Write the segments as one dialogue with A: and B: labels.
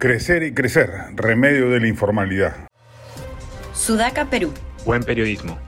A: Crecer y crecer, remedio de la informalidad.
B: Sudaca, Perú.
C: Buen periodismo.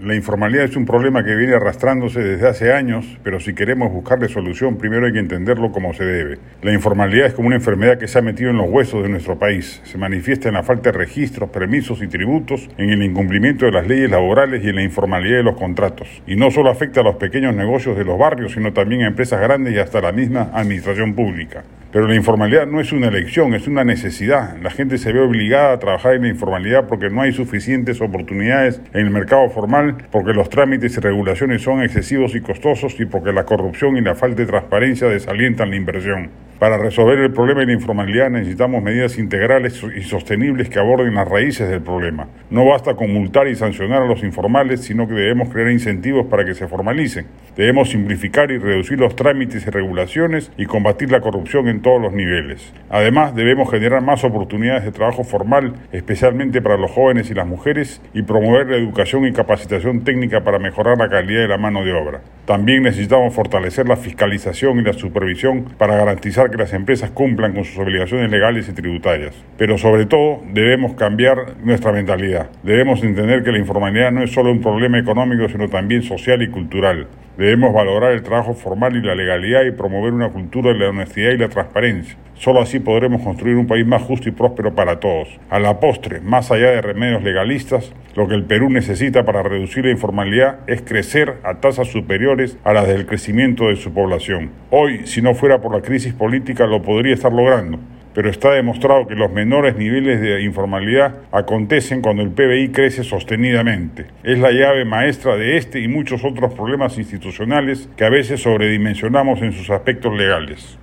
A: La informalidad es un problema que viene arrastrándose desde hace años, pero si queremos buscarle solución, primero hay que entenderlo como se debe. La informalidad es como una enfermedad que se ha metido en los huesos de nuestro país. Se manifiesta en la falta de registros, permisos y tributos, en el incumplimiento de las leyes laborales y en la informalidad de los contratos. Y no solo afecta a los pequeños negocios de los barrios, sino también a empresas grandes y hasta a la misma administración pública. Pero la informalidad no es una elección, es una necesidad. La gente se ve obligada a trabajar en la informalidad porque no hay suficientes oportunidades en el mercado formal, porque los trámites y regulaciones son excesivos y costosos y porque la corrupción y la falta de transparencia desalientan la inversión. Para resolver el problema de la informalidad necesitamos medidas integrales y sostenibles que aborden las raíces del problema. No basta con multar y sancionar a los informales, sino que debemos crear incentivos para que se formalicen. Debemos simplificar y reducir los trámites y regulaciones y combatir la corrupción en todos los niveles. Además, debemos generar más oportunidades de trabajo formal, especialmente para los jóvenes y las mujeres, y promover la educación y capacitación técnica para mejorar la calidad de la mano de obra. También necesitamos fortalecer la fiscalización y la supervisión para garantizar que las empresas cumplan con sus obligaciones legales y tributarias. Pero sobre todo debemos cambiar nuestra mentalidad. Debemos entender que la informalidad no es solo un problema económico, sino también social y cultural. Debemos valorar el trabajo formal y la legalidad y promover una cultura de la honestidad y la transparencia. Solo así podremos construir un país más justo y próspero para todos. A la postre, más allá de remedios legalistas, lo que el Perú necesita para reducir la informalidad es crecer a tasas superiores a las del crecimiento de su población. Hoy, si no fuera por la crisis política, lo podría estar logrando pero está demostrado que los menores niveles de informalidad acontecen cuando el PBI crece sostenidamente. Es la llave maestra de este y muchos otros problemas institucionales que a veces sobredimensionamos en sus aspectos legales.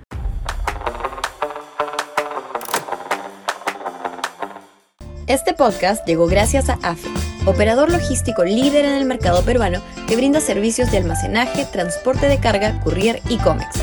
B: Este podcast llegó gracias a AFE, operador logístico líder en el mercado peruano que brinda servicios de almacenaje, transporte de carga, courier y cómics.